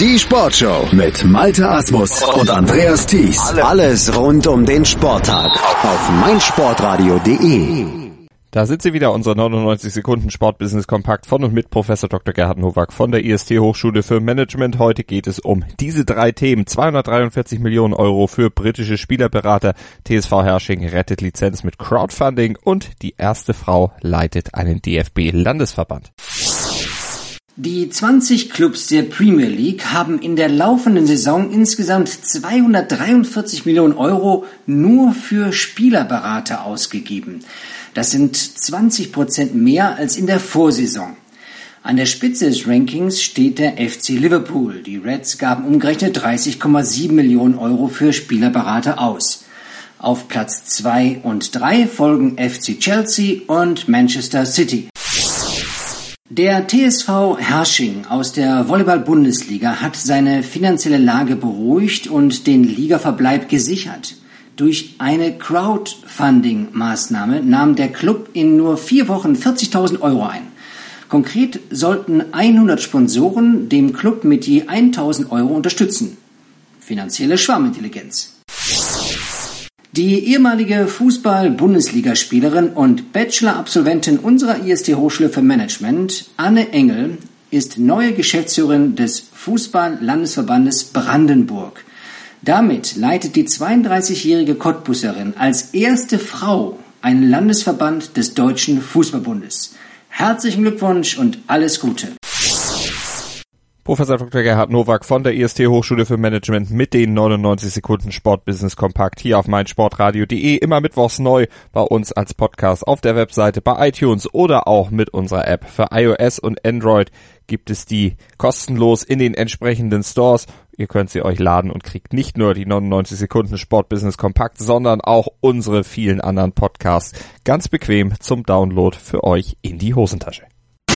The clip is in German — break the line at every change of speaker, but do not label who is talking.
Die Sportshow mit Malte Asmus und Andreas Thies. Alles rund um den Sporttag auf meinsportradio.de.
Da sind sie wieder, unsere 99 Sekunden Sportbusiness Kompakt von und mit Professor Dr. Gerhard Nowak von der IST Hochschule für Management. Heute geht es um diese drei Themen. 243 Millionen Euro für britische Spielerberater. TSV Hersching rettet Lizenz mit Crowdfunding und die erste Frau leitet einen DFB Landesverband.
Die 20 Clubs der Premier League haben in der laufenden Saison insgesamt 243 Millionen Euro nur für Spielerberater ausgegeben. Das sind 20 Prozent mehr als in der Vorsaison. An der Spitze des Rankings steht der FC Liverpool. Die Reds gaben umgerechnet 30,7 Millionen Euro für Spielerberater aus. Auf Platz 2 und 3 folgen FC Chelsea und Manchester City. Der TSV Hersching aus der Volleyball-Bundesliga hat seine finanzielle Lage beruhigt und den Ligaverbleib gesichert. Durch eine Crowdfunding-Maßnahme nahm der Club in nur vier Wochen 40.000 Euro ein. Konkret sollten 100 Sponsoren dem Club mit je 1.000 Euro unterstützen. Finanzielle Schwarmintelligenz. Die ehemalige Fußball-Bundesligaspielerin und Bachelor-Absolventin unserer IST-Hochschule für Management, Anne Engel, ist neue Geschäftsführerin des Fußball-Landesverbandes Brandenburg. Damit leitet die 32-jährige Cottbusserin als erste Frau einen Landesverband des Deutschen Fußballbundes. Herzlichen Glückwunsch und alles Gute.
Professor Dr. Gerhard Nowak von der IST Hochschule für Management mit den 99 Sekunden Sportbusiness Kompakt hier auf meinsportradio.de. Immer mittwochs neu bei uns als Podcast auf der Webseite, bei iTunes oder auch mit unserer App. Für iOS und Android gibt es die kostenlos in den entsprechenden Stores. Ihr könnt sie euch laden und kriegt nicht nur die 99 Sekunden Sportbusiness Kompakt, sondern auch unsere vielen anderen Podcasts ganz bequem zum Download für euch in die Hosentasche.